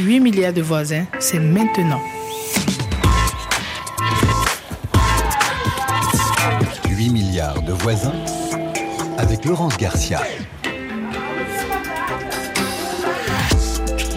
8 milliards de voisins, c'est maintenant. 8 milliards de voisins avec Laurence Garcia.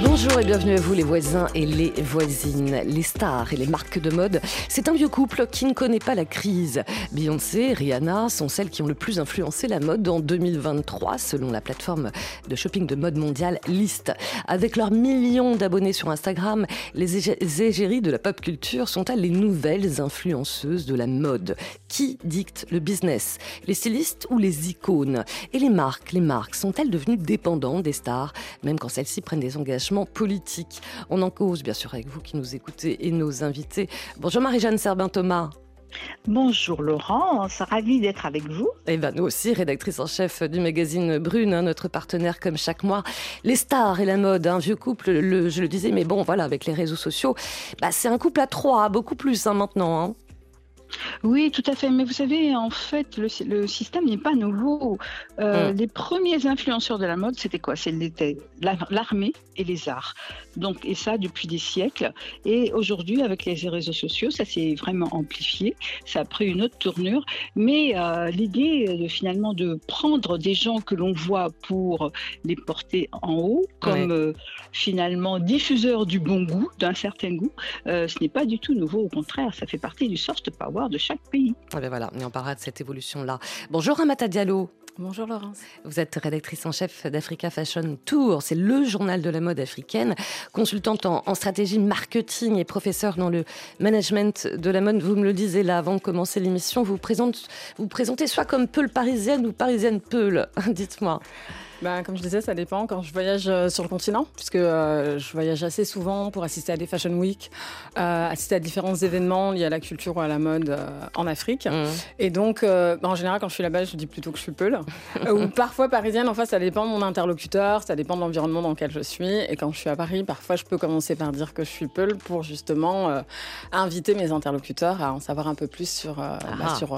Bonjour et bienvenue à vous les voisins et les voisines, les stars et les marques de mode. C'est un vieux couple qui ne connaît pas la crise. Beyoncé, Rihanna sont celles qui ont le plus influencé la mode en 2023 selon la plateforme de shopping de mode mondiale List. Avec leurs millions d'abonnés sur Instagram, les égéries de la pop culture sont-elles les nouvelles influenceuses de la mode Qui dicte le business? Les stylistes ou les icônes? Et les marques, les marques sont-elles devenues dépendantes des stars même quand celles-ci prennent des engagements politique. On en cause, bien sûr, avec vous qui nous écoutez et nos invités. Bonjour Marie-Jeanne Serbin-Thomas. Bonjour Laurent, ravi d'être avec vous. Et ben nous aussi, rédactrice en chef du magazine Brune, hein, notre partenaire comme chaque mois. Les stars et la mode, un vieux couple, je le disais, mais bon voilà, avec les réseaux sociaux, bah, c'est un couple à trois, beaucoup plus hein, maintenant. Hein. Oui, tout à fait. Mais vous savez, en fait, le, système n'est pas nouveau. Euh, mm. Les premiers influenceurs de la mode, c'était quoi? C'était l'armée et les arts. Donc, et ça depuis des siècles. Et aujourd'hui, avec les réseaux sociaux, ça s'est vraiment amplifié. Ça a pris une autre tournure. Mais euh, l'idée de finalement de prendre des gens que l'on voit pour les porter en haut, comme euh, finalement diffuseurs du bon goût, d'un certain goût, ce n'est pas du tout nouveau. Au contraire, ça fait partie du soft power de chaque pays. Ah ben voilà, on parlera de cette évolution-là. Bonjour Amata Diallo. Bonjour Laurence. Vous êtes rédactrice en chef d'Africa Fashion Tour, c'est le journal de la mode africaine, consultante en, stratégie marketing et professeur dans le management de la mode. Vous me le disiez là avant de commencer l'émission, vous, vous présentez soit comme Peul parisienne ou parisienne Peul, dites-moi. Bah, comme je disais, ça dépend quand je voyage euh, sur le continent, puisque euh, je voyage assez souvent pour assister à des Fashion Week, euh, assister à différents événements liés à la culture ou à la mode en Afrique. Mmh. Et donc, bah, en général, quand je suis là-bas, je dis plutôt que je suis Peul. ou parfois parisienne, enfin, ça dépend de mon interlocuteur, ça dépend de l'environnement dans lequel je suis. Et quand je suis à Paris, parfois, je peux commencer par dire que je suis Peul pour justement inviter mes interlocuteurs à en savoir un peu plus sur, bah, ah. sur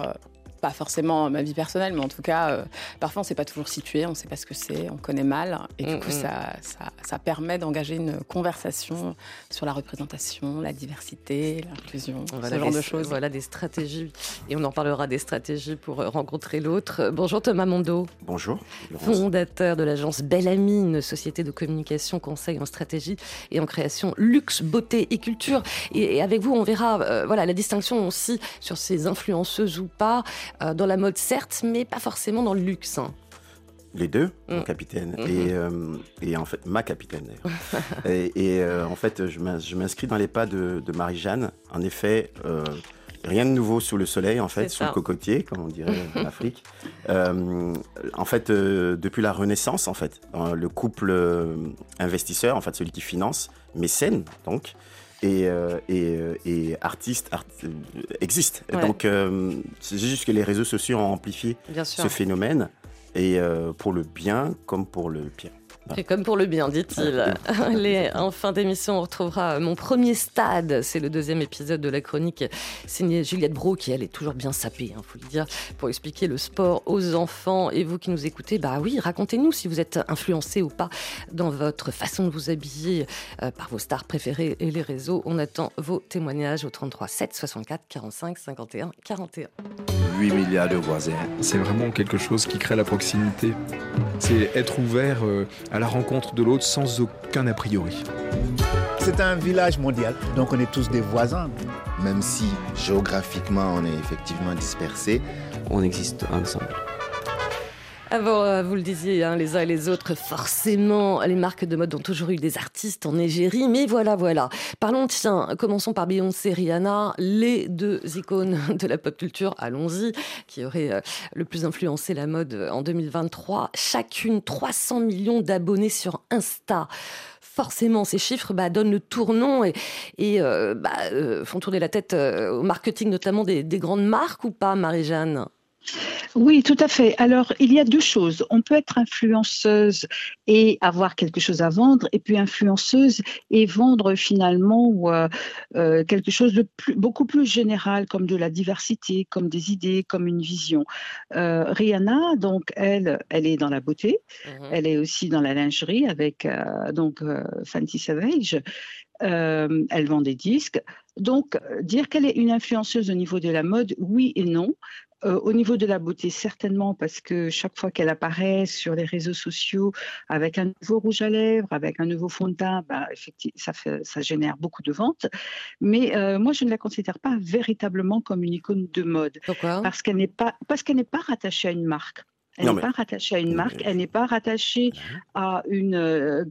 pas forcément ma vie personnelle, mais en tout cas, euh, parfois on ne sait pas toujours situé, on ne sait pas ce que c'est, on connaît mal. Et du mm, coup, mm. ça, ça, permet d'engager une conversation sur la représentation, la diversité, l'inclusion, ce genre de choses. Voilà des stratégies. Et on en parlera des stratégies pour euh, rencontrer l'autre. Bonjour Thomas Mondo. Bonjour. Fondateur de l'agence Belle Amie, une société de communication, conseil en stratégie et en création luxe, beauté et culture. Et, avec vous, on verra euh, voilà, la distinction aussi sur ces influenceuses ou pas. Euh, dans la mode, certes, mais pas forcément dans le luxe. Hein. Les deux, mon mm. capitaine, mm-hmm. et, euh, et, en fait ma capitaine et, et euh, en fait, je m'inscris dans les pas de, Marie-Jeanne. En effet, rien de nouveau sous le soleil, en fait, sous le cocotier, comme on dirait en Afrique. en fait, depuis la Renaissance, en fait, le couple investisseur, en fait, celui qui finance, mécène, donc, et, euh, euh, et, artistes euh, existent. Donc, c'est juste que les réseaux sociaux ont amplifié ce phénomène, et pour le bien comme pour le pire. Et comme pour le bien, dit-il. en fin d'émission, on retrouvera mon premier stade. C'est le deuxième épisode de la chronique signée Juliette Bro, qui elle est toujours bien sapée, il hein, faut le dire, pour expliquer le sport aux enfants. Et vous qui nous écoutez, bah oui, racontez-nous si vous êtes influencé ou pas dans votre façon de vous habiller euh, par vos stars préférées et les réseaux. On attend vos témoignages au 33 7 64 45 51 41. 8 milliards de voisins. C'est vraiment quelque chose qui crée la proximité. C'est être ouvert. Euh, à la rencontre de l'autre sans aucun a priori. C'est un village mondial, donc on est tous des voisins. Même si géographiquement on est effectivement dispersés, on existe ensemble. Avant, euh, vous le disiez, hein, les uns et les autres, forcément, les marques de mode ont toujours eu des artistes en égérie, mais voilà, voilà. Parlons, tiens, commençons par Beyoncé et Rihanna, les deux icônes de la pop culture, allons-y, qui auraient euh, le plus influencé la mode en 2023. Chacune 300 millions d'abonnés sur Insta forcément, ces chiffres bah, donnent le tournant et, euh, bah, font tourner la tête au marketing, notamment des, des grandes marques ou pas, Marie-Jeanne? Oui, tout à fait. Alors, il y a deux choses. On peut être influenceuse et avoir quelque chose à vendre, et puis influenceuse et vendre finalement euh, euh, quelque chose de beaucoup plus général, comme de la diversité, comme des idées, comme une vision. Euh, Rihanna, donc, elle, elle est dans la beauté. Mmh elle est aussi dans la lingerie avec donc Fancy Savage. elle vend des disques. Donc, dire qu'elle est une influenceuse au niveau de la mode, oui et non. Euh, au niveau de la beauté, certainement, parce que chaque fois qu'elle apparaît sur les réseaux sociaux avec un nouveau rouge à lèvres, avec un nouveau fond de teint, bah, effectivement, ça, fait, ça génère beaucoup de ventes. Mais euh, moi, je ne la considère pas véritablement comme une icône de mode. Pourquoi? Parce qu'elle n'est pas, parce qu'elle n'est pas rattachée à une marque. Elle n'est pas rattachée à une marque, elle n'est pas rattachée à une, euh,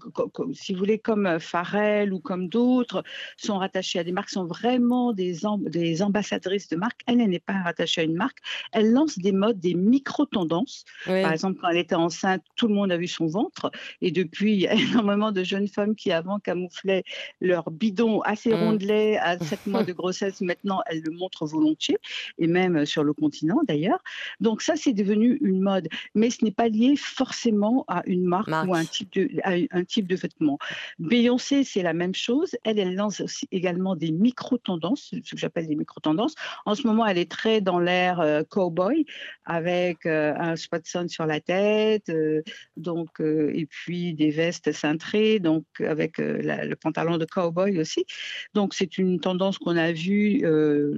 si vous voulez, comme Pharrell ou comme d'autres sont rattachés à des marques, sont vraiment des, des ambassadrices de marque. Elle, n'est pas rattachée à une marque. Elle lance des modes, des micro-tendances. Par exemple, quand elle était enceinte, tout le monde a vu son ventre. Et depuis, il y a énormément de jeunes femmes qui avant camouflaient leur bidon assez mmh. rondelet à 7 mois de grossesse. Maintenant, elles le montrent volontiers, et même sur le continent d'ailleurs. Donc ça, c'est devenu une mode mais ce n'est pas lié forcément à une marque, ou à un type de, un type de vêtement. Beyoncé, c'est la même chose. Elle, elle lance aussi également des micro-tendances, ce que j'appelle des micro-tendances. En ce moment, elle est très dans l'air euh, cowboy, avec euh, un Spatson sur la tête, euh, donc, et puis des vestes cintrées, donc avec le pantalon de cowboy aussi. Donc, c'est une tendance qu'on a vue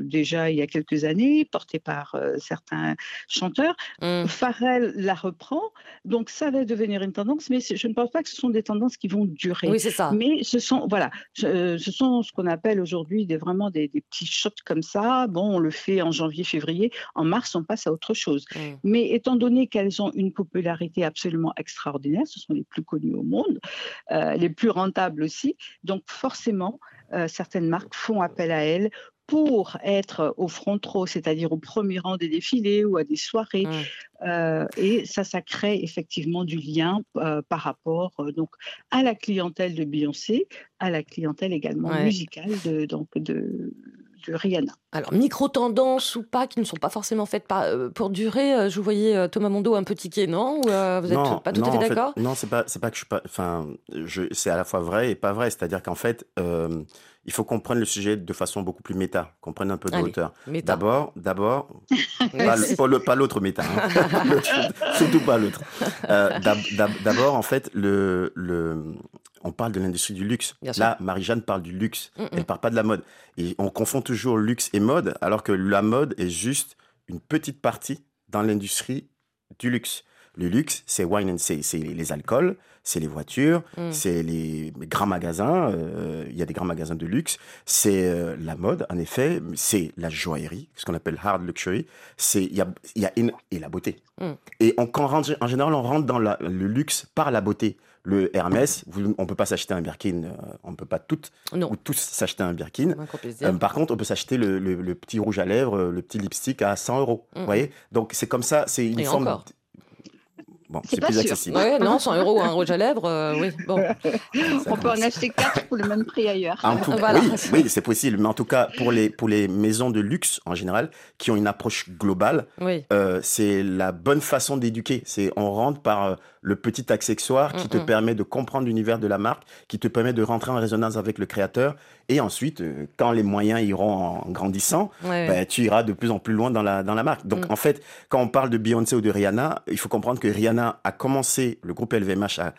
déjà il y a quelques années, portée par certains chanteurs. Mmh. Pharrell la reprend. Donc ça va devenir une tendance, mais je ne pense pas que ce sont des tendances qui vont durer. Oui, c'est ça. Mais ce sont, voilà, ce sont ce qu'on appelle aujourd'hui des, vraiment des, petits shots comme ça. Bon, on le fait en janvier, février. En mars, on passe à autre chose. Mmh. Mais étant donné qu'elles ont une popularité absolument extraordinaire, ce sont les plus connues au monde, euh, les plus rentables aussi. Donc forcément, euh, certaines marques font appel à elles pour être au front row, c'est-à-dire au premier rang des défilés ou à des soirées. Mmh. Euh, et ça, ça crée effectivement du lien euh, par rapport euh, donc à la clientèle de Beyoncé, à la clientèle également musicale de, donc de, de Rihanna. Alors, micro-tendances ou pas, qui ne sont pas forcément faites pour durer. Je vous voyais Thomas Mondo un petit ticket, non Vous n'êtes pas tout à fait d'accord? Non, c'est pas, pas que je suis pas. Enfin, c'est à la fois vrai et pas vrai. C'est-à-dire qu'en fait, il faut qu'on prenne le sujet de façon beaucoup plus méta, qu'on prenne un peu de hauteur. D'abord, d'abord, pas l'autre méta, hein. surtout pas l'autre. Euh, d'abord, en fait, le, le, on parle de l'industrie du luxe. Là, Marie-Jeanne parle du luxe, Elle ne elle parle pas de la mode. Et on confond toujours luxe et mode, alors que la mode est juste une petite partie dans l'industrie du luxe. Le luxe, c'est wine and c'est les alcools, c'est les voitures, mm. c'est les grands magasins. Euh, il y a des grands magasins de luxe. C'est euh, la mode, en effet. C'est la joaillerie, ce qu'on appelle hard luxury. C'est il y a, y a et la beauté. Mm. Et on, quand en général, on rentre dans le luxe par la beauté. Le Hermès, on peut pas s'acheter un Birkin, euh, on peut pas toutes ou tous s'acheter un Birkin. par contre, on peut s'acheter le, petit rouge à lèvres, le petit lipstick à 100 euros. Vous voyez? Donc c'est comme ça, c'est une forme. Bon, c'est plus accessible. Ouais, non, 100 euros un rouge à lèvres, euh, oui. Bon. On peut en acheter 4 pour le même prix ailleurs. Oui, oui c'est possible. Mais en tout cas, pour les, pour les maisons de luxe en général, qui ont une approche globale, euh, c'est la bonne façon d'éduquer. C'est on rentre par euh, le petit accessoire qui te permet de comprendre l'univers de la marque, qui te permet de rentrer en résonance avec le créateur. Et ensuite, quand les moyens iront en grandissant, ben, tu iras de plus en plus loin dans la, dans la marque. Donc, mm. en fait, quand on parle de Beyoncé ou de Rihanna, il faut comprendre que Rihanna a commencé, le groupe LVMH a,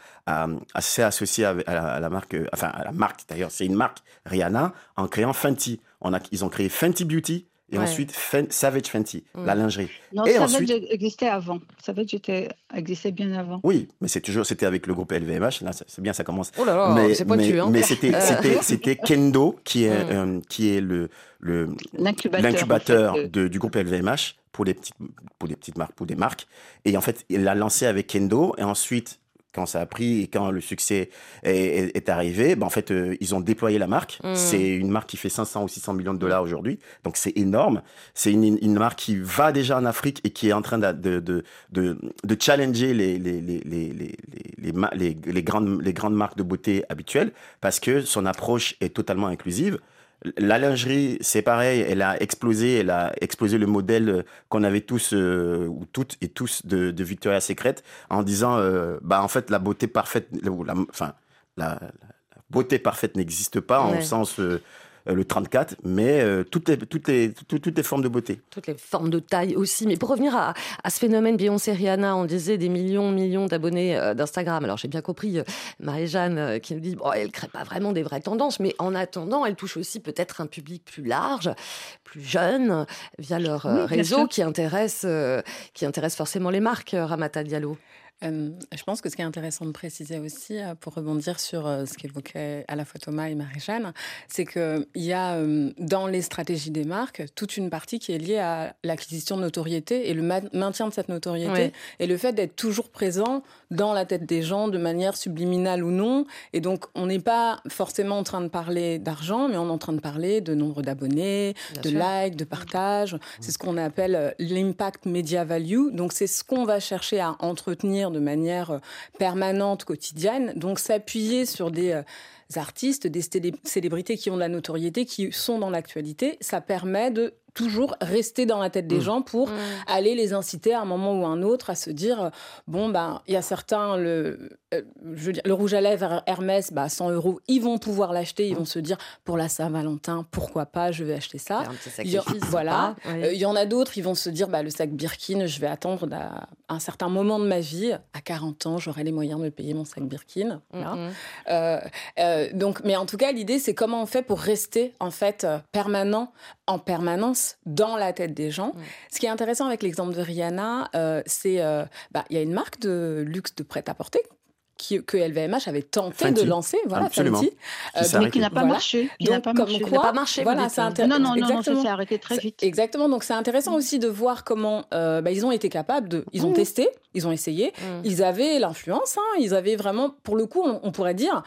a, s'est associé à, la, marque, enfin à la marque d'ailleurs, c'est une marque Rihanna, en créant Fenty. On a, ils ont créé Fenty Beauty et ensuite Savage Fenty, mm. la lingerie. Non, et Savage ensuite... existait avant. Savage était, existait bien avant. Oui, mais c'est toujours, c'était avec le groupe LVMH. Là, c'est bien, ça commence. Oh là là, mais, c'est mais, hein. mais c'était, c'était, c'était Kendo qui est, mm. euh, qui est le, le l'incubateur, du groupe LVMH pour les petites, pour des petites marques, pour des marques. Et en fait, il l'a lancé avec Kendo. Et ensuite, quand ça a pris et quand le succès est, arrivé, ben en fait, euh, ils ont déployé la marque. Hmm. C'est une marque qui fait 500 ou 600 millions de dollars aujourd'hui. Donc, c'est énorme. C'est une, une, marque qui va déjà en Afrique et qui est en train de, de, de, de, de challenger les, les, les, les, les, les, les, grandes, les grandes marques de beauté habituelles parce que son approche est totalement inclusive la lingerie, c'est pareil, elle a explosé, elle a explosé le modèle qu'on avait tous, euh, ou toutes et tous, de, de Victoria's Secret, en disant, euh, bah en fait, la beauté parfaite, la, enfin, la, beauté parfaite n'existe pas, en sens euh, euh, le 34, mais euh, toutes, les, toutes, les, toutes, les formes de beauté. Toutes les formes de taille aussi. Mais pour revenir à, ce phénomène Beyoncé Rihanna, on disait des millions, millions d'abonnés euh, d'Instagram. Alors j'ai bien compris Marie-Jeanne qui nous dit bon, elle ne crée pas vraiment des vraies tendances, mais en attendant, elle touche aussi peut-être un public plus large, plus jeune, via leur réseau qui intéresse, qui intéresse forcément les marques, Ramata Diallo je pense que ce qui est intéressant de préciser aussi, euh, pour rebondir sur euh, ce qu'évoquaient à la fois Thomas et Marie-Jeanne, c'est qu'il y a dans les stratégies des marques toute une partie qui est liée à l'acquisition de notoriété et le maintien de cette notoriété et le fait d'être toujours présent dans la tête des gens de manière subliminale ou non. Et donc, on n'est pas forcément en train de parler d'argent, mais on est en train de parler de nombre d'abonnés, de likes, de partages. C'est ce qu'on appelle euh, l'impact media value. Donc, c'est ce qu'on va chercher à entretenir de manière euh, permanente, quotidienne. Donc s'appuyer sur des euh, artistes, des célébrités qui ont de la notoriété, qui sont dans l'actualité, ça permet de toujours rester dans la tête des mmh. gens pour mmh. aller les inciter à un moment ou à un autre à se dire euh, bon ben il y a certains le euh, je veux dire, le rouge à lèvres Hermès bah 100 euros ils vont pouvoir l'acheter ils mmh. vont se dire pour la Saint-Valentin pourquoi pas je vais acheter ça il y, voilà euh, il y en a d'autres ils vont se dire bah le sac Birkin je vais attendre un certain moment de ma vie à 40 ans j'aurai les moyens de payer mon sac Birkin donc mais en tout cas l'idée c'est comment on fait pour rester en fait permanent en permanence dans la tête des gens. Ce qui est intéressant avec l'exemple de Rihanna, euh, c'est euh, bah, il y a une marque de luxe de prêt-à-porter qui, que LVMH avait tenté de lancer, voilà, Absolument. Fenty, euh, mais qui n'a pas marché. Qui n'a pas, marché. pas marché. Voilà, c'est intéressant. Non, non, non, ça s'est arrêté très vite. Exactement. Donc c'est intéressant aussi de voir comment bah, ils ont été capables de, ils ont mmh. testé, ils ont essayé, mmh. ils avaient l'influence, hein, ils avaient vraiment, pour le coup, on pourrait dire,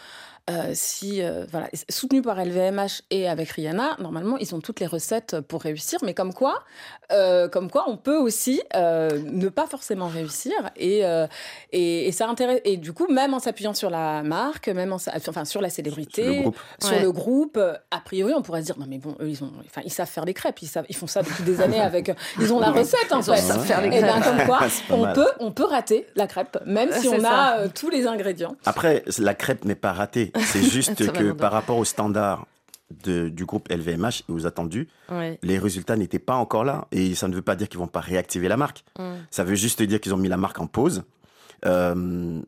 euh, si euh, voilà, soutenu par LVMH et avec Rihanna, normalement ils ont toutes les recettes pour réussir. Mais comme quoi, euh, comme quoi, on peut aussi ne pas forcément réussir et et, ça intéresse. Et du coup, même en s'appuyant sur la marque, même en, enfin sur la célébrité, sur le groupe, a priori, on pourrait se dire non mais bon, eux ils ont, enfin ils savent faire des crêpes, ils savent, ils font ça depuis des années avec, ils ont la recette en fait. Ils savent faire les crêpes. Et ben, comme quoi, on peut, on peut rater la crêpe, même si on a tous les ingrédients. Après, la crêpe n'est pas ratée. C'est juste que par rapport aux standards du groupe LVMH et aux attendus, les résultats n'étaient pas encore là. Et ça ne veut pas dire qu'ils vont pas réactiver la marque. Ça veut juste dire qu'ils ont mis la marque en pause. Euh,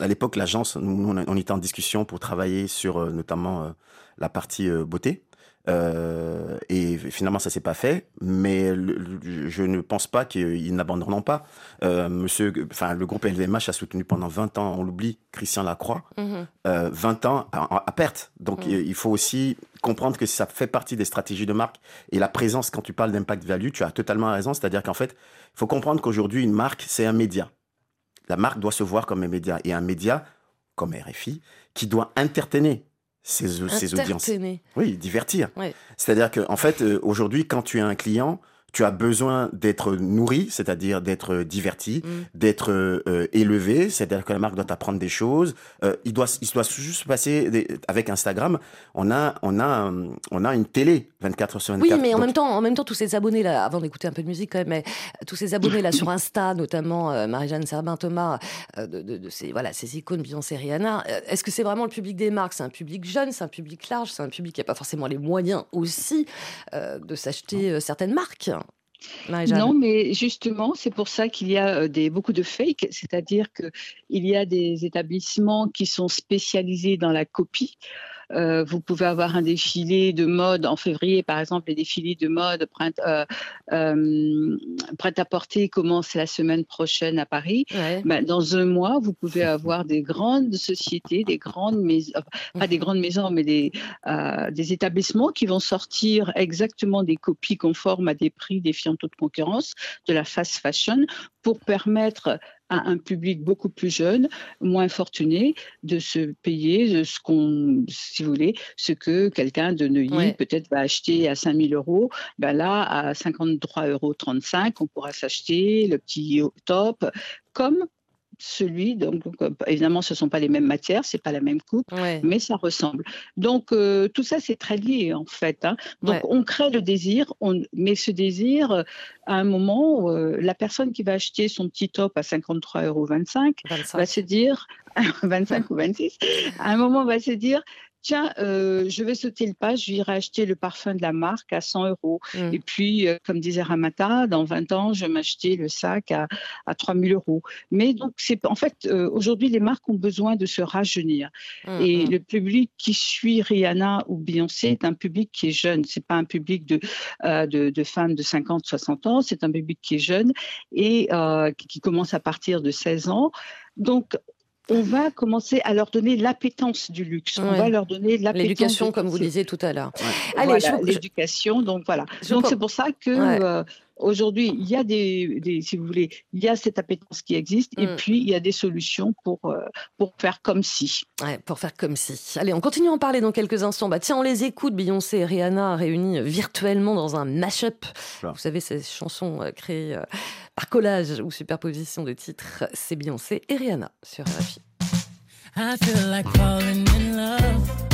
à l'époque, l'agence, nous, on était en discussion pour travailler sur euh, notamment euh, la partie beauté. Euh, et finalement, ça s'est pas fait. Mais je ne pense pas qu'ils n'abandonneront pas. Euh, monsieur, enfin, le groupe LVMH a soutenu pendant 20 ans, on l'oublie, Christian Lacroix, 20 mhm. euh, ans à, perte. Donc, mhm. il faut aussi comprendre que ça fait partie des stratégies de marque. Et la présence, quand tu parles d'impact value, tu as totalement raison. C'est-à-dire qu'en fait, il faut comprendre qu'aujourd'hui, une marque, c'est un média. La marque doit se voir comme un média. Et un média, comme RFI, qui doit intertenir ces, ces audiences. Oui, divertir. C'est-à-dire qu'en en fait, euh, aujourd'hui, quand tu es un client, tu as besoin d'être nourri, c'est-à-dire d'être diverti, mm. d'être euh, élevé, c'est-à-dire que la marque doit apprendre des choses. Euh, il doit, il doit juste passer avec Instagram. On a, on a, on a une télé 24 heures sur 24. Oui, mais en même temps, en même temps, tous ces abonnés là, avant d'écouter un peu de musique quand même, mais tous ces abonnés là sur Insta, notamment euh, Marie-Jeanne Serbin, Thomas, de, de, ces voilà, ces icônes Beyoncé, Rihanna. Est-ce que c'est vraiment le public des marques? C'est un public jeune, c'est un public large, c'est un public qui n'a pas forcément les moyens aussi de s'acheter certaines marques. Non, mais justement, c'est pour ça qu'il y a euh, beaucoup de fake, c'est-à-dire qu'il y a des établissements qui sont spécialisés dans la copie. Euh, vous pouvez avoir un défilé de mode en février, par exemple, les défilés de mode prêt, euh, euh à porter commencent la semaine prochaine à Paris. Ben, dans un mois, vous pouvez avoir des grandes sociétés, des grandes maisons, pas des grandes maisons, mais des, euh, des établissements qui vont sortir exactement des copies conformes à des prix défiant toute concurrence de la fast fashion pour permettre à un public beaucoup plus jeune, moins fortuné, de se payer ce qu'on, si vous voulez, ce que quelqu'un de Neuilly peut-être va acheter à 5000 euros. Ben là, à 53,35 euros, on pourra s'acheter le petit top, comme celui, donc, évidemment, ce ne sont pas les mêmes matières, c'est pas la même coupe, mais ça ressemble. Donc, tout ça, c'est très lié, en fait. Hein. Donc, on crée le désir, on, mais ce désir, à un moment, la personne qui va acheter son petit top à 53,25 euros va se dire, 25 ou 26, à un moment, va se dire, tiens, euh, je vais sauter le pas, je vais acheter le parfum de la marque à 100 euros. Mm. Et puis, euh, comme disait Ramata, dans 20 ans, je vais m'acheter le sac à, à 3000 euros. Mais donc, c'est en fait, euh, aujourd'hui, les marques ont besoin de se rajeunir. Mm, Et mm. le public qui suit Rihanna ou Beyoncé est un public qui est jeune. C'est pas un public de, de, de, femmes de 50, 60 ans. C'est un public qui est jeune et qui commence à partir de 16 ans. Donc, on va commencer à leur donner l'appétence du luxe. On va leur donner l'appétence. L'éducation, comme vous disiez tout à l'heure. Allez, l'éducation. Donc voilà. donc c'est pour ça que euh, aujourd'hui, il y a des, si vous voulez, il y a cette appétence qui existe, et mm. puis il y a des solutions pour euh, pour faire comme si. pour faire comme si. Allez, on continue à en parler dans quelques instants. Bah tiens, on les écoute. Beyoncé et Rihanna réunis virtuellement dans un mashup. Vous savez, ces chansons euh, créées par collage ou superposition de titres, c'est Beyoncé et Rihanna sur RFI. I feel like falling in love.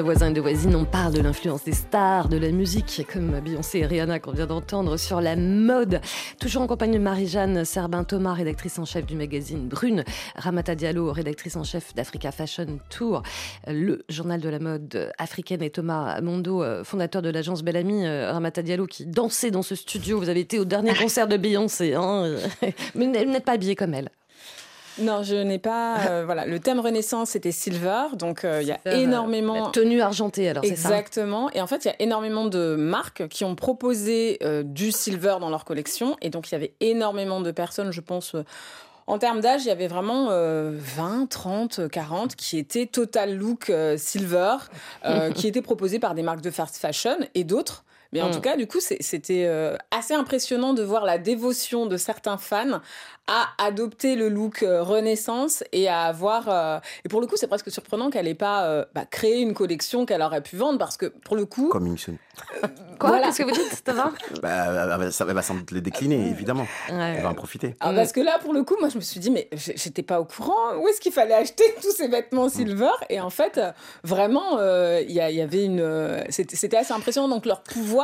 de voisins et de voisines, on parle de l'influence des stars, de la musique, comme Beyoncé et Rihanna qu'on vient d'entendre, sur la mode. Toujours en compagnie de Marie-Jeanne Serbin-Thomas, rédactrice en chef du magazine Brune, Ramata Diallo, rédactrice en chef d'Africa Fashion Tour, le journal de la mode africaine, et Thomas Mondo, fondateur de l'agence Bellamy, Ramata Diallo, qui dansait dans ce studio. Vous avez été au dernier concert de Beyoncé, hein mais vous n'êtes pas habillé comme elle. Non, je n'ai pas. voilà, le thème Renaissance c'était silver, donc il y a énormément. La tenue argentée, alors c'est ça. Exactement. Et en fait, il y a énormément de marques qui ont proposé du silver dans leur collection, et donc il y avait énormément de personnes, je pense en termes d'âge, il y avait vraiment 20, 30, 40 qui étaient total look euh, silver, euh, qui étaient proposés par des marques de fast fashion et d'autres. Mais en mm. tout cas, du coup, c'était euh, assez impressionnant de voir la dévotion de certains fans à adopter le look Renaissance et à avoir. et pour le coup, c'est presque surprenant qu'elle n'ait pas bah, créé une collection qu'elle aurait pu vendre parce que pour le coup. Comme une Quoi? Qu'est-ce que vous dites, Thomas? Bah, Ça va sans doute les décliner, évidemment. Elle va en profiter. Ah, parce que là, pour le coup, moi, je me suis dit, mais j'étais pas au courant. Où est-ce qu'il fallait acheter tous ces vêtements mm. silver? Et en fait, vraiment, euh, il y, avait une. Euh, c'était assez impressionnant. Donc, leur pouvoir,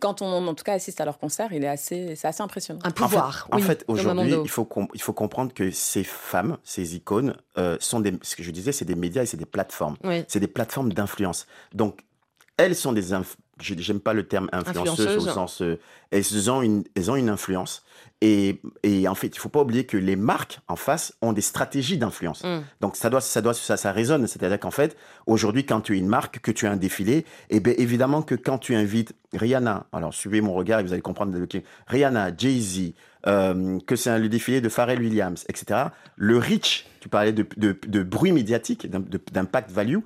quand on, en tout cas, assiste à leur concert, il est assez, c'est assez impressionnant. Un pouvoir. En fait, aujourd'hui, il faut, il faut comprendre que ces femmes, ces icônes, euh, sont des. Ce que je disais, c'est des médias et c'est des plateformes. C'est des plateformes d'influence. Donc, elles sont des, j'aime pas le terme influenceuse, au sens, euh, elles, ont une, elles ont une influence. Et, et en fait, il faut pas oublier que les marques en face ont des stratégies d'influence. Mm. Donc ça doit, ça doit, ça, ça résonne. C'est-à-dire qu'en fait, aujourd'hui, quand tu es une marque, que tu as un défilé, eh bien évidemment que quand tu invites Rihanna, alors suivez mon regard et vous allez comprendre de qui, Rihanna, Jay-Z, euh, que c'est le défilé de Pharrell Williams, etc. Le reach, tu parlais de, de, de bruit médiatique, d'impact value,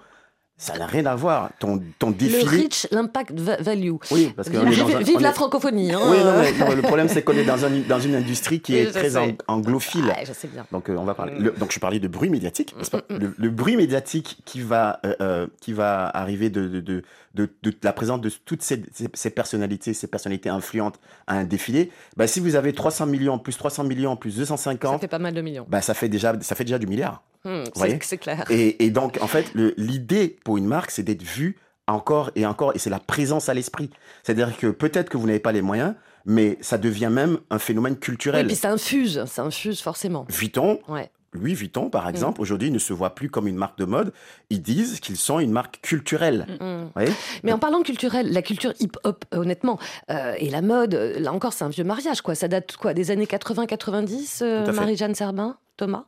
ça n'a rien à voir. Ton, ton défilé. Le rich, l'impact value. Oui, parce que. Vive, vive la francophonie. Hein. Oui, non, le problème, c'est qu'on est dans, un, dans une industrie qui est très anglophile. je sais bien. Donc, euh, on va parler. donc, je parlais de bruit médiatique. Mm, mm, mm. le, bruit médiatique qui va, euh, euh, qui va arriver de, de, de, de, la présence de toutes ces, ces, personnalités, ces personnalités influentes à un défilé, bah, si vous avez 300 millions, plus 300 millions, plus 250. Ça fait pas mal de millions. Bah, ça, fait déjà, ça fait déjà du milliard. Hmm, c'est clair. Et, et, donc, en fait, l'idée pour une marque, c'est d'être vue encore et encore, et c'est la présence à l'esprit. C'est-à-dire que peut-être que vous n'avez pas les moyens, mais ça devient même un phénomène culturel. Et puis ça infuse, ça infuse forcément. Vuitton, ouais. Louis Vuitton, par exemple, aujourd'hui, ne se voit plus comme une marque de mode. Ils disent qu'ils sont une marque culturelle. Hmm. Mais en parlant culturel, la culture hip-hop, honnêtement, euh, et la mode, là encore, c'est un vieux mariage. quoi. Ça date quoi des années 80-90, euh, Marie-Jeanne Serbin Thomas?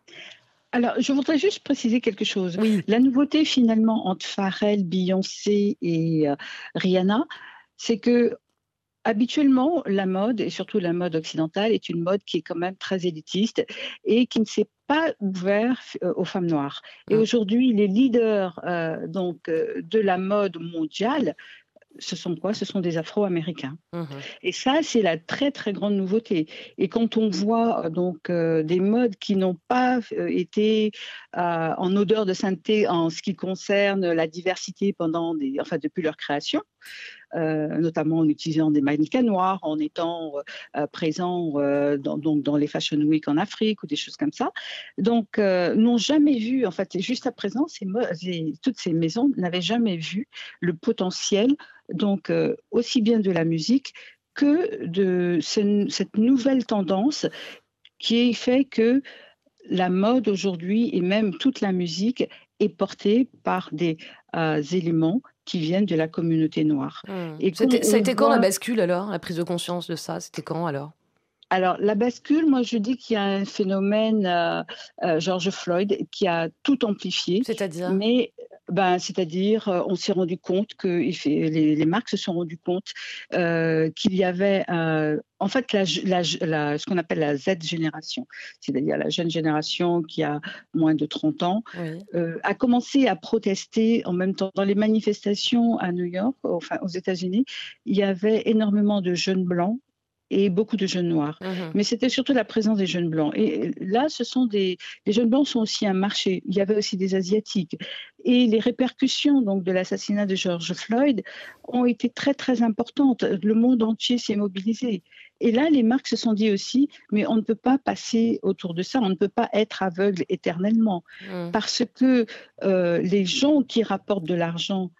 Alors, je voudrais juste préciser quelque chose. La nouveauté finalement entre Pharrell, Beyoncé et euh, Rihanna, c'est que habituellement, la mode, et surtout la mode occidentale, est une mode qui est quand même très élitiste et qui ne s'est pas ouverte euh, aux femmes noires. Et ah. aujourd'hui, les leaders euh, donc, de la mode mondiale ce sont quoi? Ce sont des Afro-Américains. Mmh et ça, c'est la très très grande nouveauté. Et quand on voit euh, donc euh, des modes qui n'ont pas euh, été en odeur de sainteté en ce qui concerne la diversité pendant des, enfin depuis leur création, notamment en utilisant des mannequins noirs, en étant présents dans, donc dans les Fashion Week en Afrique ou des choses comme ça. Donc, n'ont jamais vu, en fait, juste à présent, toutes ces maisons n'avaient jamais vu le potentiel donc euh, aussi bien de la musique que de cette nouvelle tendance qui fait que la mode aujourd'hui et même toute la musique est portée par des euh, éléments qui viennent de la communauté noire. Hmm. Et ça a été quand la bascule alors, la prise de conscience de ça C'était quand alors? Alors, la bascule, moi, je dis qu'il y a un phénomène, euh, George Floyd, qui a tout amplifié. C'est-à-dire? Mais ben, c'est-à-dire, euh, on s'est rendu compte que les, les, marques se sont rendues compte euh, qu'il y avait, euh, en fait, la, la, ce qu'on appelle la Z génération, c'est-à-dire la jeune génération qui a moins de 30 ans, a commencé à protester en même temps. Dans les manifestations à New York, enfin aux États-Unis, il y avait énormément de jeunes blancs et beaucoup de jeunes noirs. Mmh Mais c'était surtout la présence des jeunes blancs. Et là, ce sont des les jeunes blancs sont aussi un marché. Il y avait aussi des asiatiques. Et les répercussions donc de l'assassinat de George Floyd ont été très très importantes. Le monde entier s'est mobilisé. Et là, les marques se sont dit aussi, mais on ne peut pas passer autour de ça, on ne peut pas être aveugle éternellement, mmh. parce que euh, les gens qui rapportent de l'argent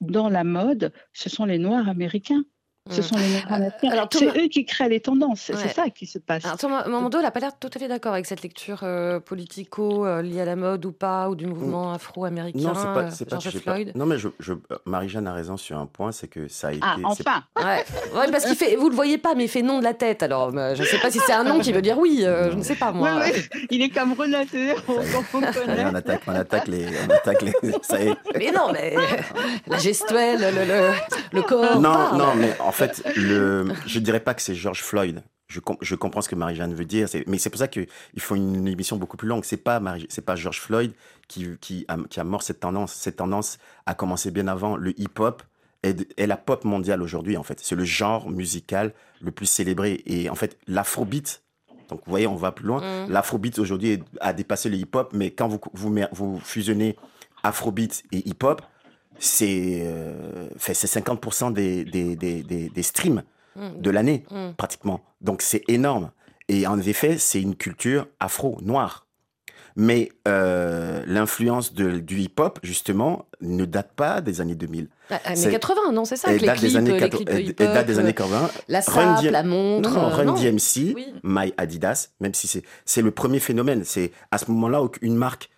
dans la mode, ce sont les Noirs américains. Ce sont les Alors, C'est eux qui créent les tendances. C'est ça qui se passe. Alors, Thomas Mamando n'a pas l'air tout à fait d'accord avec cette lecture euh, politico euh, liée à la mode ou pas, ou du mouvement afro-américain. Non, c'est pas, c'est George Floyd. Non, mais je, Marie-Jeanne a raison sur un point, c'est que ça a ah, été. Ah, enfin ouais. parce qu'il fait, vous le voyez pas, mais il fait non de la tête. Alors, je ne sais pas si c'est un nom qui veut dire oui. je ne sais pas moi. Il est comme renateur. On, on, attaque, on attaque les, on attaque les. Ça est. Mais non, mais la gestuelle, le, le, le corps. Non, non, mais en fait, le, je dirais pas que c'est George Floyd. Je, je, comprends ce que Marie-Jeanne veut dire, mais c'est pour ça qu'il faut une émission beaucoup plus longue. C'est pas c'est pas George Floyd qui, qui, a, qui a mort cette tendance. Cette tendance a commencé bien avant. Le hip-hop est, est, la pop mondiale aujourd'hui, en fait. C'est le genre musical le plus célébré. Et en fait, l'afrobeat, donc vous voyez, on va plus loin. Mm. L'afrobeat aujourd'hui a dépassé le hip-hop, mais quand vous, vous, vous fusionnez afrobeat et hip-hop, c'est euh, c'est 50% des, des, des, des, streams mm. de l'année, mm. pratiquement. Donc c'est énorme. Et en effet, c'est une culture afro-noire. Mais euh, l'influence du hip-hop, justement, ne date pas des années 2000. Bah, années 80, non, c'est ça Elle date, des années, date des années 80. La sape, la montre. Non, Run DMC, My Adidas, même si c'est le premier phénomène. C'est à ce moment-là une marque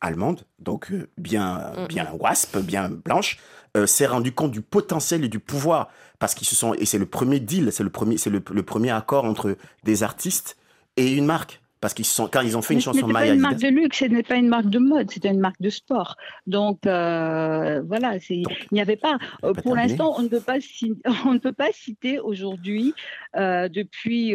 allemande, donc euh, bien, mm. bien wasp, bien blanche, euh, s'est rendu compte du potentiel et du pouvoir parce qu'ils se sont et c'est le premier deal, c'est le premier, c'est le, premier accord entre des artistes et une marque. Parce qu'ils sont, quand ils ont fait une chanson Ce n'est pas une marque de luxe, ce n'est pas une marque de mode, c'était une marque de sport. Donc euh, voilà, il n'y avait pas. pour l'instant, on ne peut pas, on ne peut pas citer aujourd'hui, depuis,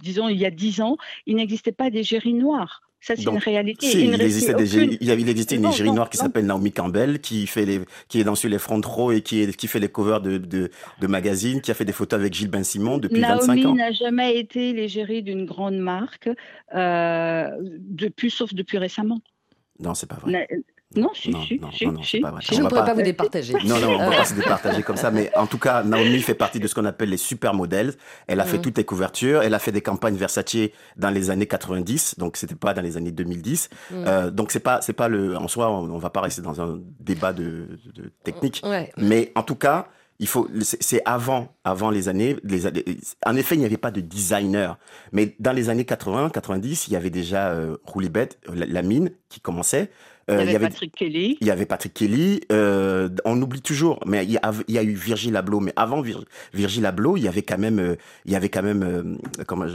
disons il y a dix ans, il n'existait pas d'égérie noire. Ça, c'est une réalité. il, existait des, il, avait, existait une égérie noire qui s'appelle Naomi Campbell, qui, fait les, qui est dans sur les front row et qui, est, qui fait les covers de, de, de magazines, qui a fait des photos avec Gilles Ben Simon depuis 25 ans. Naomi n'a jamais été l'égérie d'une grande marque, euh, depuis, sauf depuis récemment. Non, c'est pas vrai. Non, si, non, si, pas vrai. Je ne pourrais pas, vous départager. Non, non, on ne va pas se départager comme ça. Mais en tout cas, Naomi fait partie de ce qu'on appelle les super modèles. Elle a fait mm. toutes les couvertures. Elle a fait des campagnes Versace dans les années 90. Donc, c'était pas dans les années 2010. Mm. Euh, donc, c'est pas, c'est pas le, en soi, on, ne va pas rester dans un débat de, de technique. Mais en tout cas, il faut, c'est avant, avant les années, les, en effet, il n'y avait pas de designer. Mais dans les années 80, 90, il y avait déjà euh, Roulibet, la, mine, qui commençait. Euh, il, y avait Patrick Kelly. Il y avait Patrick Kelly. Euh, on oublie toujours, mais il y a, il y a eu Virgil Abloh. Mais avant Vir, Virgil Abloh, il y avait quand même, euh, il y avait quand même, comment,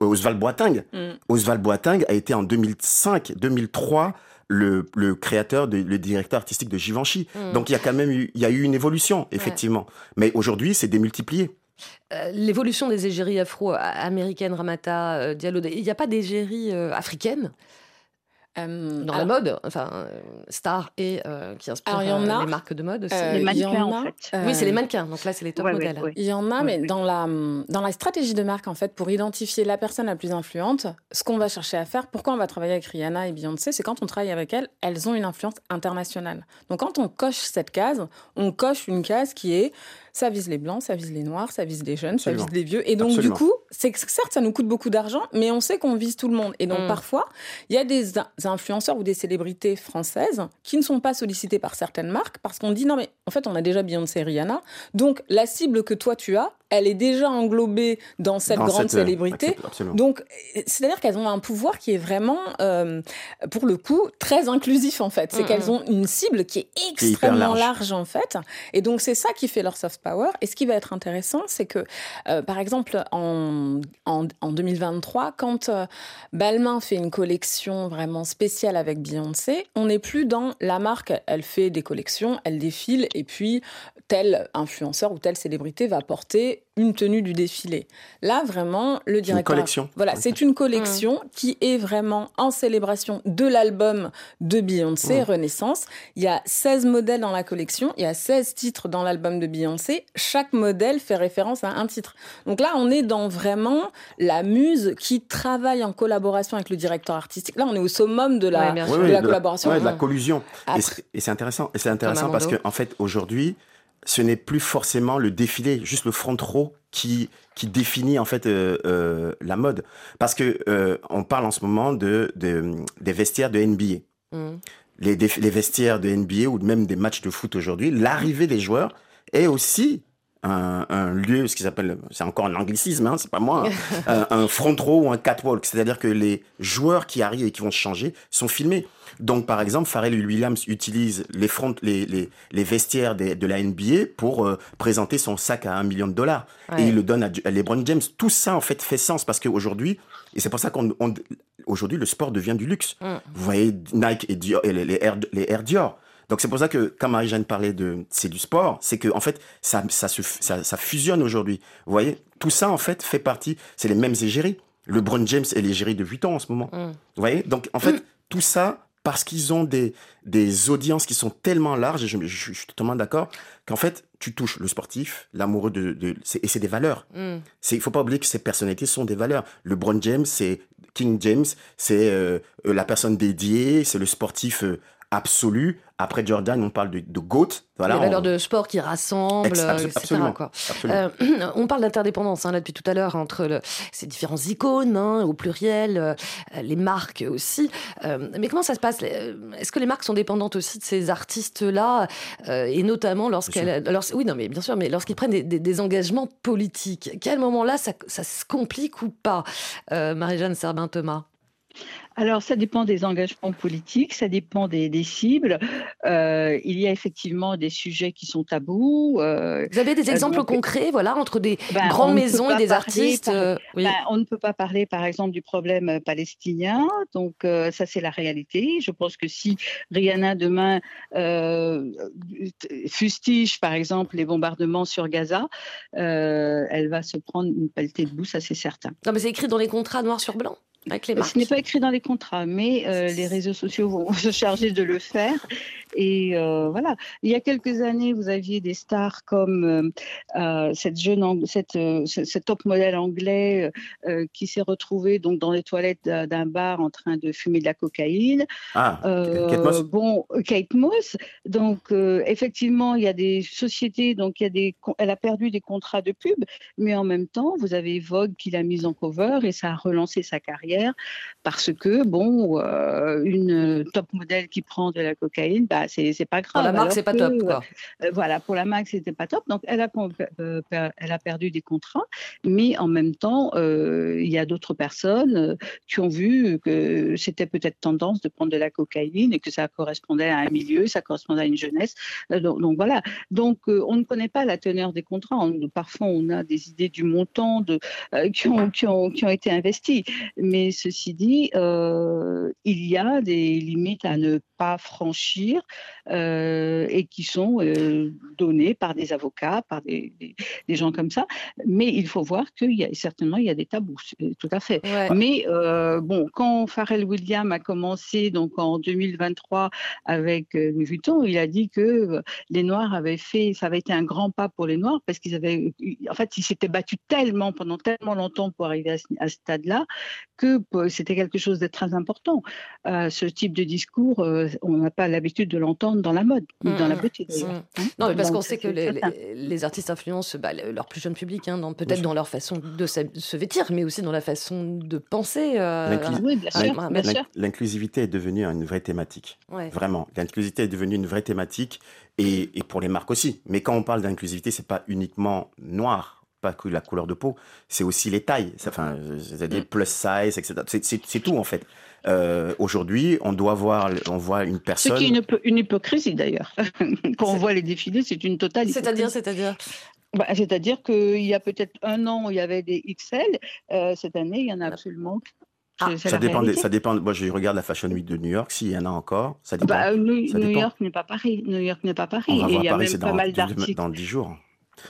Oswald Boateng. Mm. Oswald Boateng a été en 2005, 2003 le, le créateur, de, le directeur artistique de Givenchy. Mm. Donc il y a quand même eu, il y a eu une évolution, effectivement. Mais aujourd'hui, c'est démultiplié. L'évolution des égéries afro-américaines, Ramata, Diallo, il n'y a pas d'égérie africaine? Euh, dans la mode, enfin euh, star et euh, qui inspire les marques de mode. les mannequins en, fait. oui, c'est les mannequins. Donc là, c'est les top modèles. Il y en a, mais dans la dans la stratégie de marque en fait, pour identifier la personne la plus influente, ce qu'on va chercher à faire, pourquoi on va travailler avec Rihanna et Beyoncé, c'est quand on travaille avec elles, elles ont une influence internationale. Donc quand on coche cette case, on coche une case qui est ça vise les blancs, ça vise les noirs, ça vise les jeunes, ça vise les vieux. Et donc, du coup, c'est certes, ça nous coûte beaucoup d'argent, mais on sait qu'on vise tout le monde. Et donc, mm. parfois, il y a des influenceurs ou des célébrités françaises qui ne sont pas sollicités par certaines marques parce qu'on dit non, mais en fait, on a déjà Beyoncé et Rihanna. Donc, la cible que toi, tu as, elle est déjà englobée dans cette grande euh, célébrité. Donc, c'est-à-dire qu'elles ont un pouvoir qui est vraiment, euh, pour le coup, très inclusif en fait. C'est mm, qu'elles ont une cible qui est extrêmement large. en fait. Et donc, c'est ça qui fait leur soft Et ce qui va être intéressant, c'est que, euh, par exemple, en, en, 2023, quand Balmain fait une collection vraiment spéciale avec Beyoncé, on n'est plus dans la marque, elle fait des collections, elle défile, et puis tel influenceur ou telle célébrité va porter une tenue du défilé. Là, vraiment, le directeur. Une collection. Voilà, c'est une collection mmh. qui est vraiment en célébration de l'album de Beyoncé, mmh. Renaissance. Il y a 16 modèles dans la collection, il y a 16 titres dans l'album de Beyoncé. Chaque modèle fait référence à un titre. Donc là, on est dans vraiment la muse qui travaille en collaboration avec le directeur artistique. Là, on est au summum de la, la collaboration. de la collusion. Et c'est intéressant. Et c'est intéressant parce qu'en en fait, aujourd'hui, ce n'est plus forcément le défilé, juste le front row qui qui définit en fait euh, euh, la mode. Parce que euh, on parle en ce moment de, des vestiaires de NBA. Mm. Les, les vestiaires de NBA ou même des matchs de foot aujourd'hui, l'arrivée des joueurs est aussi un, lieu, ce qu'ils appellent, c'est encore un anglicisme, hein, c'est pas moi, hein, un, front row ou un catwalk. C'est-à-dire que les joueurs qui arrivent et qui vont changer sont filmés. Donc, par exemple, Pharrell Williams utilise les, front, les, les, les vestiaires de la NBA pour euh, présenter son sac à un million de dollars. Et il le donne à, LeBron James. Tout ça, en fait, fait sens parce qu'aujourd'hui, et c'est pour ça qu'on, aujourd'hui, le sport devient du luxe. Mm. Vous voyez Nike et, Dior, et les, Air, les Air Dior. Donc c'est pour ça que quand Marie-Jeanne parlait de c'est du sport, c'est que en fait ça ça, se, ça, ça fusionne aujourd'hui. Vous voyez, tout ça en fait fait partie, c'est les mêmes égéries. Le Brown James est l'égérie de 8 ans en ce moment. Mm. Vous voyez, donc en fait tout ça parce qu'ils ont des, des audiences qui sont tellement larges, et je, je, suis totalement d'accord, qu'en fait, tu touches le sportif, l'amoureux de, de et c'est des valeurs. Mm. Il ne faut pas oublier que ces personnalités sont des valeurs. Le Brown James, c'est King James, c'est euh, la personne dédiée, c'est le sportif euh, absolu. Après Jordan, on parle de, de GOAT. Voilà, les valeurs de sport qui rassemblent, etc. Quoi. Euh, on parle d'interdépendance hein, là depuis tout à l'heure entre ces différents icônes hein, au pluriel, euh, les marques aussi. Euh, mais comment ça se passe? Est-ce que les marques sont dépendantes aussi de ces artistes-là? Et notamment lorsqu'elles, oui non mais bien sûr, mais lorsqu'ils prennent des, engagements politiques, quel moment-là ça, ça, se complique ou pas? Marie-Jeanne Serbin-Thomas alors, ça dépend des engagements politiques, ça dépend des, cibles. Euh, il y a effectivement des sujets qui sont tabous. Euh, Vous avez des exemples concrets, voilà, entre des ben, grandes maisons et des artistes euh, ben, On ne peut pas parler, par exemple, du problème palestinien. Donc, ça, c'est la réalité. Je pense que si Rihanna demain fustige, par exemple, les bombardements sur Gaza, elle va se prendre une pelletée de boue, ça, c'est certain. Non, mais c'est écrit dans les contrats noir sur blanc. Ce n'est pas écrit dans les contrats, mais euh, les réseaux sociaux vont se charger de le faire. Et euh, voilà. Il y a quelques années, vous aviez des stars comme euh, cette jeune, cette, cette top modèle anglais qui s'est retrouvé donc dans les toilettes d'un bar en train de fumer de la cocaïne. Ah, Kate Moss? Bon, Kate Moss. Donc effectivement, il y a des sociétés, donc il y a des, elle a perdu des contrats de pub, mais en même temps, vous avez Vogue qui l'a mise en cover et ça a relancé sa carrière parce que, bon, euh, une top modèle qui prend de la cocaïne, bah, c'est pas grave. Pour la marque, c'est pas top. Quoi. Euh, voilà, pour la marque, c'était pas top. Donc, elle a, euh, elle a perdu des contrats, mais en même temps, il y a d'autres personnes qui ont vu que c'était peut-être tendance de prendre de la cocaïne et que ça correspondait à un milieu, ça correspondait à une jeunesse. Donc, voilà. Donc, on ne connaît pas la teneur des contrats. parfois, on a des idées du montant de, qui, ont, qui, ont, qui ont été investis. Mais ceci dit, euh, il y a des limites à ne pas franchir euh, et qui sont euh, données par des avocats, par des, gens comme ça. Mais il faut voir qu'il y a certainement il y a des tabous, tout à fait. Mais bon, quand Pharrell Williams a commencé donc en 2023 avec Louis Vuitton, il a dit que les Noirs avaient fait, ça avait été un grand pas pour les Noirs parce qu'ils avaient, en fait, ils s'étaient battus tellement pendant tellement longtemps pour arriver à ce stade-là que c'était quelque chose de très important. Euh, ce type de discours, euh, on n'a pas l'habitude de l'entendre dans la mode, ou dans la mmh. beauté mmh. Hein. Non, mais parce qu'on sait que les, artistes influencent bah, leur plus jeune public, hein, peut-être dans leur façon de se vêtir, mais aussi dans la façon de penser. Euh, l'inclusivité est devenue une vraie thématique. Vraiment, l'inclusivité est devenue une vraie thématique et, et pour les marques aussi. Mais quand on parle d'inclusivité, c'est pas uniquement noir pas que la couleur de peau, c'est aussi les tailles, enfin, c'est-à-dire mm. plus size, etc. C'est tout en fait. Euh, aujourd'hui, on doit voir, on voit une personne. Ce qui est une, hypocrisie d'ailleurs. Quand on voit les défilés, c'est une totale. C'est-à-dire, c'est-à-dire? Bah, c'est-à-dire qu'il y a peut-être un an, il y avait des XL. Euh, cette année, il y en a absolument ah, ça, dépend ça dépend. Moi, je regarde la Fashion Week de New York. S'il y en a encore, ça dépend. Bah, New, York n'est pas Paris. New York n'est pas Paris. On va voir il y a Paris, même pas mal d'articles. Dans 10 jours.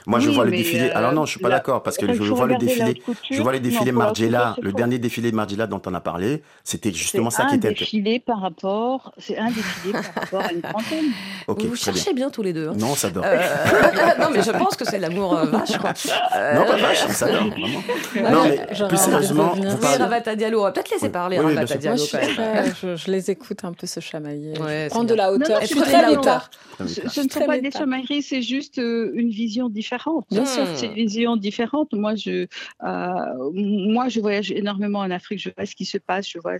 Moi, je vois le défilé. Alors non, je suis pas d'accord parce que je vois le défilé. Je vois les défilés Margiela. Le dernier défilé de Margiela dont on a parlé, c'était justement ça qui était. Un défilé par rapport. C'est un défilé par rapport à une trentaine. Okay, vous cherchez bien. tous les deux. Hein. Non, ça dort. Euh, non, mais je pense que c'est l'amour euh, vache. Quoi. non, pas vache, ça dort. Vraiment. Non, mais plus sérieusement, vous parlez. Ravata Diallo, on va peut-être laisser parler oui, Ravata Diallo. Je les écoute un peu se chamailler. Prendre de la hauteur. Je suis très hauteur. Ce ne sont pas des chamailleries, c'est juste euh, une vision différente différentes. C'est une vision différente. Moi, je, euh, moi, je voyage énormément en Afrique. Je vois ce qui se passe, je vois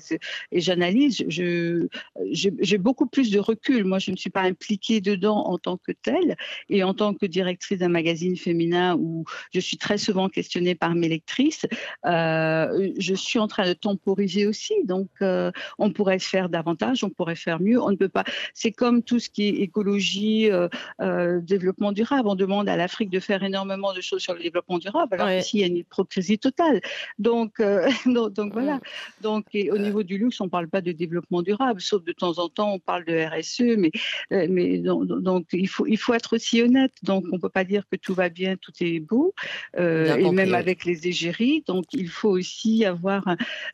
et j'analyse. Je, j'ai beaucoup plus de recul. Moi, je ne suis pas impliquée dedans en tant que telle et en tant que directrice d'un magazine féminin où je suis très souvent questionnée par mes lectrices. Euh, je suis en train de temporiser aussi. Donc, euh, on pourrait faire davantage, on pourrait faire mieux. On ne peut pas. C'est comme tout ce qui est écologie, euh, développement durable. On demande à l'Afrique de faire énormément de choses sur le développement durable, alors qu'ici, il y a une hypocrisie totale. Donc, donc, voilà. Donc, au niveau du luxe, on ne parle pas de développement durable, sauf de temps en temps, on parle de RSE, mais, mais donc, il, faut, il faut être aussi honnête. Donc, on ne peut pas dire que tout va bien, tout est beau, et même avec les égéries. Donc, il faut aussi avoir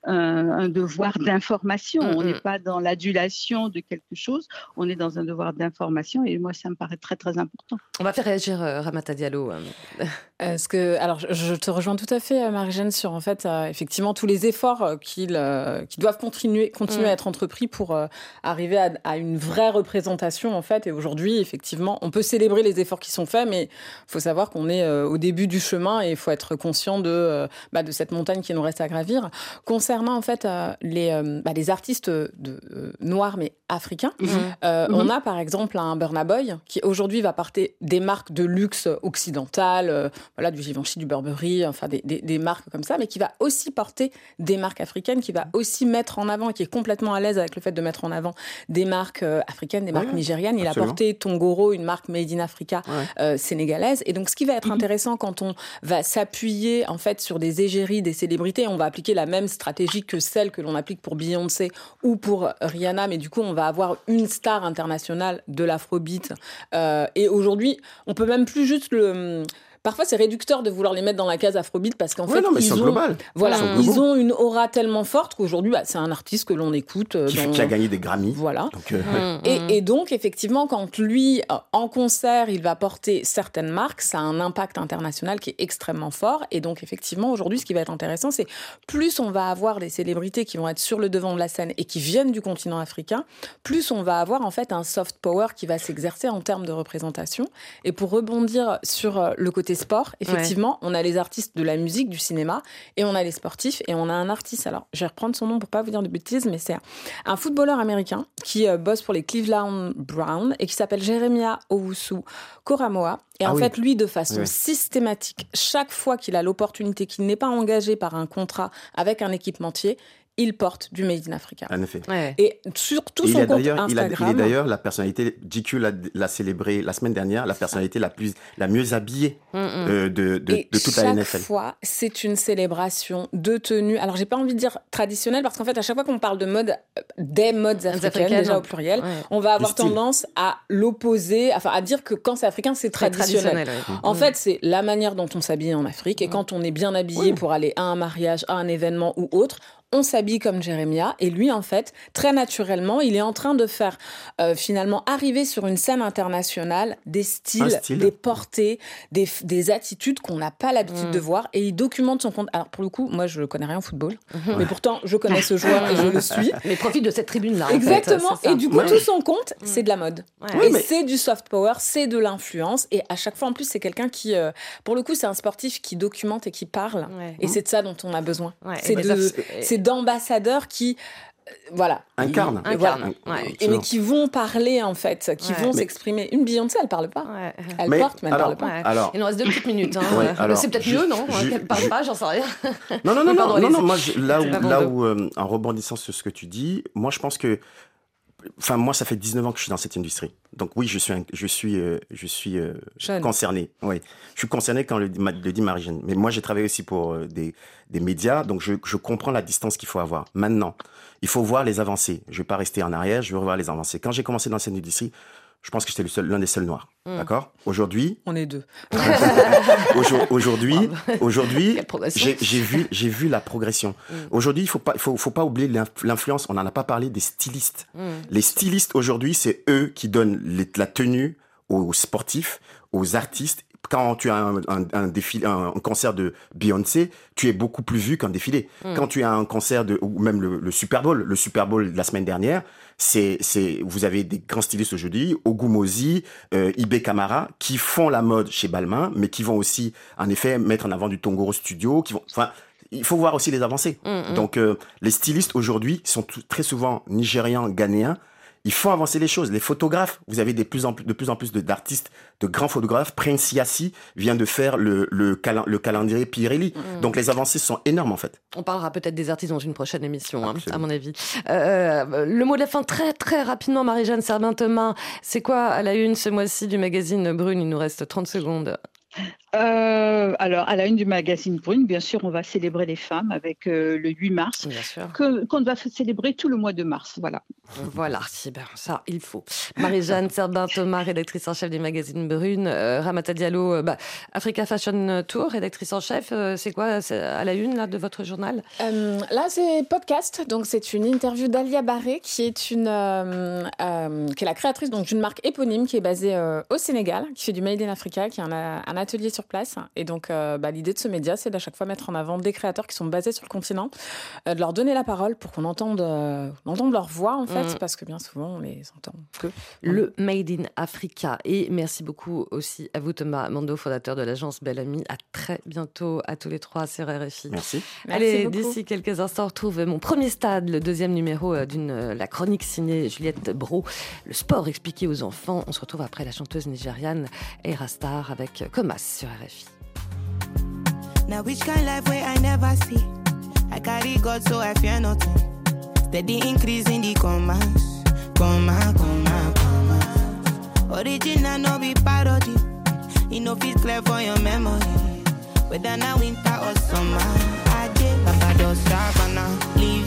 un, devoir d'information. Mm, on n'est mm. pas dans l'adulation de quelque chose, on est dans un devoir d'information. Et moi, ça me paraît très, très important. On va faire réagir euh, Diallo. Euh. Est-ce que, alors, je te rejoins tout à fait, euh, Marie-Jeanne, sur en fait, effectivement, tous les efforts qui doivent continuer, continuer mm. à être entrepris pour arriver à, à, une vraie représentation, en fait. Et aujourd'hui, effectivement, on peut célébrer les efforts qui sont faits, mais il faut savoir qu'on est au début du chemin et il faut être conscient de, bah, de cette montagne qui nous reste à gravir. Concernant en fait euh, les, euh, bah, les artistes de, euh, noirs mais africains, mhm. Mhm. on a par exemple un Burna Boy qui aujourd'hui va porter des marques de luxe occidentales, voilà du Givenchy, du Burberry, enfin des, des, marques comme ça, mais qui va aussi porter des marques africaines, qui va aussi mettre en avant, qui est complètement à l'aise avec le fait de mettre en avant des marques africaines, des marques nigérianes. Il a porté Tongoro, une marque made in Africa sénégalaise. Et donc ce qui va être mhm. intéressant quand on va s'appuyer en fait sur des égéries, des célébrités, on va appliquer la même stratégie que celle que l'on applique pour Beyoncé ou pour Rihanna, mais du coup, on va avoir une star internationale de l'afrobeat. Euh, et aujourd'hui, on peut même plus juste le um parfois c'est réducteur de vouloir les mettre dans la case afrobeat parce qu'en fait ils, ont, voilà, ils, ont une aura tellement forte qu'aujourd'hui bah, c'est un artiste que l'on écoute euh, qui, a gagné des Grammys. Voilà. Euh, mmh, mmh. Et, donc effectivement quand lui euh, en concert il va porter certaines marques ça a un impact international qui est extrêmement fort. Et donc effectivement aujourd'hui ce qui va être intéressant c'est plus on va avoir des célébrités qui vont être sur le devant de la scène et qui viennent du continent africain plus on va avoir en fait un soft power qui va s'exercer en termes de représentation. Et pour rebondir sur le côté sport, effectivement, on a les artistes de la musique, du cinéma, et on a les sportifs, et on a un artiste. Alors, je vais reprendre son nom pour pas vous dire de bêtises, mais c'est un footballeur américain qui euh, bosse pour les Cleveland Browns et qui s'appelle Jeremiah Owusu Koramoa. Et ah en fait, lui, de façon systématique, chaque fois qu'il a l'opportunité, qu'il n'est pas engagé par un contrat avec un équipementier, il porte du Made in Africa. En effet. Et sur tout son compte Instagram. Il, est d'ailleurs la personnalité, GQ l'a célébré la semaine dernière, la personnalité la, plus, la mieux habillée mm, mm. Euh, de, de, de, toute la NFL. chaque fois, c'est une célébration de tenue. Alors, j'ai pas envie de dire traditionnelle, parce qu'en fait, à chaque fois qu'on parle de mode, des modes africaines, déjà au pluriel, on va avoir tendance à l'opposer, enfin, à dire que quand c'est africain, c'est traditionnel. En mm. fait, c'est la manière dont on s'habille en Afrique, et quand on est bien habillé pour aller à un mariage, à un événement ou autre, on s'habille comme Jérémia. Et lui, en fait, très naturellement, il est en train de faire euh, finalement arriver sur une scène internationale des styles, des portées, des, attitudes qu'on n'a pas l'habitude de mm. voir. Et il documente son compte. Alors, pour le coup, moi, je ne connais rien au football. Mm-hmm. Mais pourtant, je connais ce joueur et je le suis. Mais profite de cette tribune-là. Exactement. et du coup, tout son compte, mm. c'est de la mode. et c'est du soft power, c'est de l'influence. Et à chaque fois, en plus, c'est quelqu'un qui, euh, pour le coup, c'est un sportif qui documente et qui parle. Et c'est de ça dont on a besoin. C'est de d'ambassadeurs qui euh, voilà. Incarne. et mais qui vont parler, en fait, qui vont s'exprimer. Une Beyoncé, elle parle pas. Elle porte, mais elle parle pas. Alors, Il nous reste deux petites minutes. Hein. c'est peut-être mieux, non? Elle parle pas, j'en sais rien. Non, non, non, non, non, moi, là où, là où euh, en rebondissant sur ce que tu dis, moi, je pense que Enfin, moi, ça fait 19 ans que je suis dans cette industrie. Donc oui, je suis, je suis, euh, je suis euh, concerné. Oui, je suis concerné quand le, le dit marie -Jeanne. Mais moi, j'ai travaillé aussi pour euh, des, des médias, donc je, je comprends la distance qu'il faut avoir. Maintenant, il faut voir les avancées. Je vais pas rester en arrière, je veux revoir les avancées. Quand j'ai commencé dans cette industrie, je pense que j'étais l'un des seuls noirs. Hmm. D'accord? Aujourd'hui. On est deux. aujourd'hui, aujourd'hui, j'ai vu, j'ai vu la progression. Hmm. Aujourd'hui, il faut pas, faut, faut pas oublier l'influence. On n'en a pas parlé des stylistes. Hmm. Les stylistes aujourd'hui, c'est eux qui donnent la tenue aux sportifs, aux artistes quand tu as un, défilé, un, concert de Beyoncé, tu es beaucoup plus vu qu'un défilé. Hmm. Quand tu as un concert de, ou même le, Super Bowl, le Super Bowl de la semaine dernière, c'est, c'est, vous avez des grands stylistes aujourd'hui, Ogumozi, euh, Ibe Kamara, qui font la mode chez Balmain, mais qui vont aussi, en effet, mettre en avant du Tongoro Studio, qui vont, enfin, il faut voir aussi les avancées. Hmm, hmm. Donc, euh, les stylistes aujourd'hui sont très souvent nigérians, ghanéens, il faut avancer les choses. Les photographes, vous avez de plus en plus, de plus en plus d'artistes, de, grands photographes. Prince Yassi vient de faire le, le, le calendrier Pirelli. Mm. Donc les avancées sont énormes en fait. On parlera peut-être des artistes dans une prochaine émission, hein, à mon avis. Euh, le mot de la fin, très très rapidement, Marie-Jeanne Serbin-Thomas. C'est quoi à la une ce mois-ci du magazine Brune? Il nous reste 30 secondes. Euh, alors, à la une du magazine Brune, bien sûr, on va célébrer les femmes avec euh, le 8 mars, qu'on va célébrer tout le mois de mars. Voilà. Voilà, ben, ça, il faut. Marie-Jeanne Serbin-Thomas, rédactrice en chef du magazine Brune. Euh, Ramata Diallo, bah, Africa Fashion Tour, rédactrice en chef. c'est quoi à la une là, de votre journal? Là, c'est podcast. Donc, c'est une interview d'Alia Barré, qui est, une, qui est la créatrice d'une marque éponyme qui est basée au Sénégal, qui fait du Made in Africa, qui un, un atelier sur place. Et donc, euh, bah, l'idée de ce média, c'est d'à chaque fois mettre en avant des créateurs qui sont basés sur le continent, euh, de leur donner la parole pour qu'on entende, euh, entende leur voix, en fait, mm. parce que bien souvent, on les entend peu. Le Made in Africa. Et merci beaucoup aussi à vous, Thomas Mando, fondateur de l'agence Belle Amie. À très bientôt à tous les trois sur RFI. Merci. Allez, d'ici quelques instants, on retrouve mon premier stade, le deuxième numéro d'une la chronique signée Juliette Bro, le sport expliqué aux enfants. On se retrouve après la chanteuse nigériane Era Star avec Comas sur RFI. Now which kind life where I never see? I carry God so I fear nothing. Steady increase in the commas, comma, comma, comma. Original no be parody. You know fit clear for your memory. Whether now winter or summer, I did Papa does savannah, living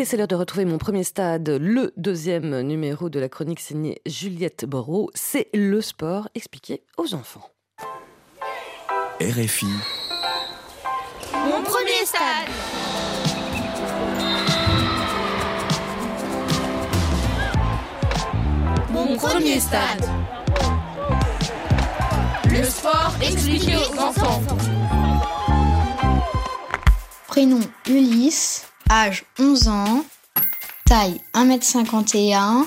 Allez, c'est l'heure de retrouver mon premier stade, le deuxième numéro de la chronique signée Juliette Borot. C'est le sport expliqué aux enfants. RFI, Mon premier stade. Mon premier stade. Le sport expliqué aux enfants. Prénom Ulysse, âge 11 ans, taille 1m51,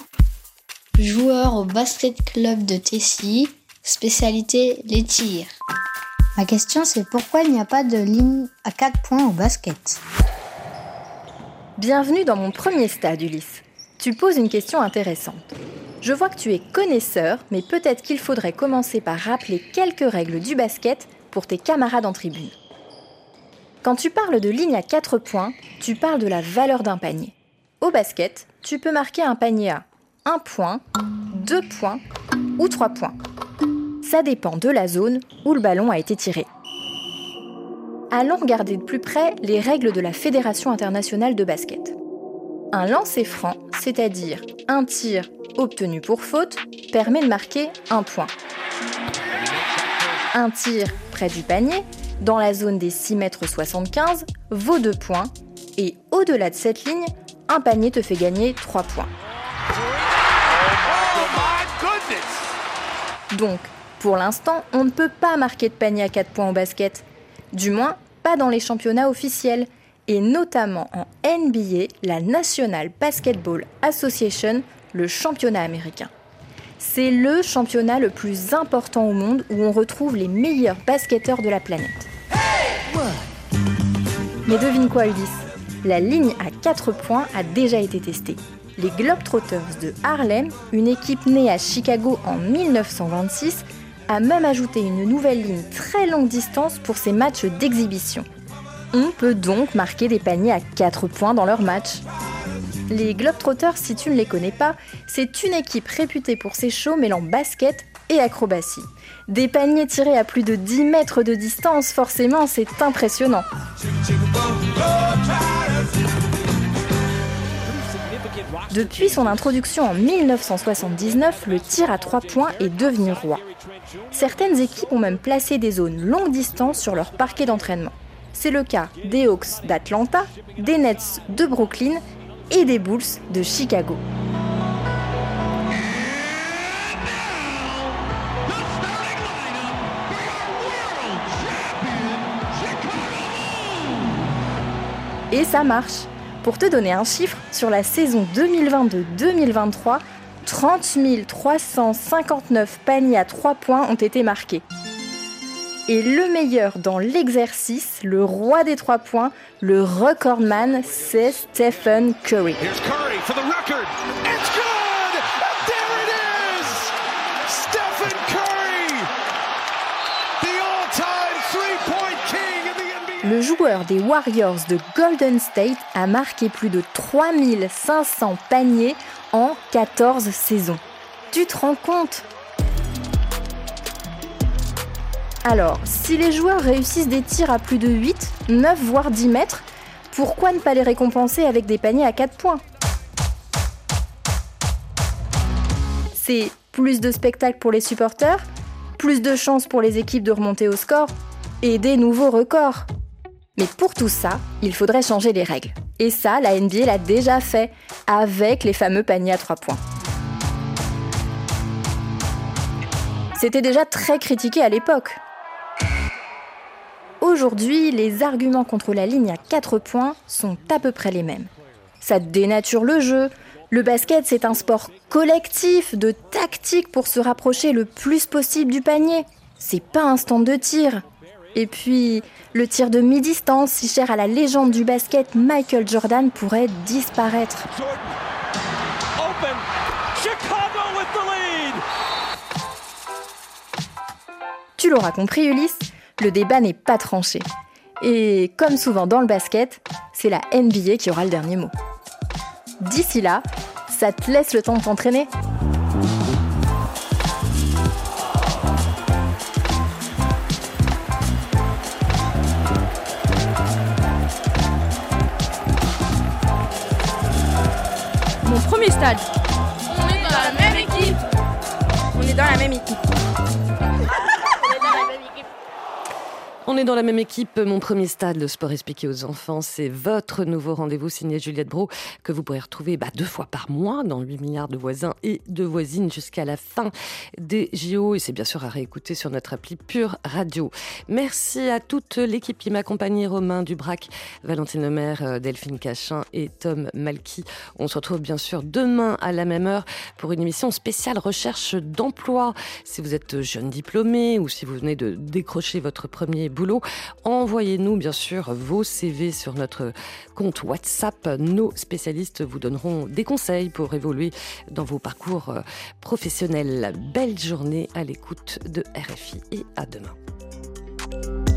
joueur au basket club de Tessy, spécialité les tirs. Ma question c'est pourquoi il n'y a pas de ligne à 4 points au basket? Bienvenue dans mon premier stade, Ulysse. Tu poses une question intéressante. Je vois que tu es connaisseur, mais peut-être qu'il faudrait commencer par rappeler quelques règles du basket pour tes camarades en tribune. Quand tu parles de ligne à 4 points, tu parles de la valeur d'un panier. Au basket, tu peux marquer un panier à 1 point, 2 points ou 3 points. Ça dépend de la zone où le ballon a été tiré. Allons regarder de plus près les règles de la Fédération internationale de basket. Un lancer franc, c'est-à-dire un tir obtenu pour faute, permet de marquer un point. Un tir près du panier, dans la zone des 6 mètres 75, vaut 2 points. Et au-delà de cette ligne, un panier te fait gagner 3 points. Donc, pour l'instant, on ne peut pas marquer de panier à 4 points au basket. Du moins, pas dans les championnats officiels. Et notamment en NBA, la National Basketball Association, le championnat américain. C'est le championnat le plus important au monde où on retrouve les meilleurs basketteurs de la planète. Mais devine quoi, Ulysse? La ligne à 4 points a déjà été testée. Les Globetrotters de Harlem, une équipe née à Chicago en 1926, a même ajouté une nouvelle ligne très longue distance pour ses matchs d'exhibition. On peut donc marquer des paniers à 4 points dans leurs matchs. Les Globetrotters, si tu ne les connais pas, c'est une équipe réputée pour ses shows mêlant basket et acrobatie. Des paniers tirés à plus de 10 mètres de distance, forcément, c'est impressionnant. Depuis son introduction en 1979, le tir à 3 points est devenu roi. Certaines équipes ont même placé des zones longue distance sur leur parquet d'entraînement. C'est le cas des Hawks d'Atlanta, des Nets de Brooklyn et des Bulls de Chicago. Et ça marche. Pour te donner un chiffre, sur la saison 2022-2023, 30 359 paniers à 3 points ont été marqués. Et le meilleur dans l'exercice, le roi des 3 points, le recordman, c'est Stephen Curry. Joueur des Warriors de Golden State a marqué plus de 3500 paniers en 14 saisons. Tu te rends compte? Alors, si les joueurs réussissent des tirs à plus de 8, 9 voire 10 mètres, pourquoi ne pas les récompenser avec des paniers à 4 points? C'est plus de spectacles pour les supporters, plus de chances pour les équipes de remonter au score et des nouveaux records. Mais pour tout ça, il faudrait changer les règles. Et ça, la NBA l'a déjà fait avec les fameux paniers à 3 points. C'était déjà très critiqué à l'époque. Aujourd'hui, les arguments contre la ligne à 4 points sont à peu près les mêmes. Ça dénature le jeu. Le basket, c'est un sport collectif, de tactique pour se rapprocher le plus possible du panier. C'est pas un stand de tir. Et puis, le tir de mi-distance, si cher à la légende du basket Michael Jordan, pourrait disparaître. Tu l'auras compris, Ulysse, le débat n'est pas tranché. Et comme souvent dans le basket, c'est la NBA qui aura le dernier mot. D'ici là, ça te laisse le temps de t'entraîner. Stade. On est dans la même équipe. On est dans la même équipe. On est dans la même équipe. Mon premier stade, le sport expliqué aux enfants, c'est votre nouveau rendez-vous signé Juliette Bro que vous pourrez retrouver bah, deux fois par mois dans 8 milliards de voisins et de voisines jusqu'à la fin des JO. Et c'est bien sûr à réécouter sur notre appli Pure Radio. Merci à toute l'équipe qui m'accompagne, Romain Dubrac, Valentine Lemaire, euh, Delphine Cachin et Tom Malky. On se retrouve bien sûr demain à la même heure pour une émission spéciale recherche d'emploi. Si vous êtes jeune diplômé ou si vous venez de décrocher votre premier boulot, envoyez-nous bien sûr vos CV sur notre compte WhatsApp. Nos spécialistes vous donneront des conseils pour évoluer dans vos parcours euh, professionnels. Belle journée à l'écoute de RFI et à demain.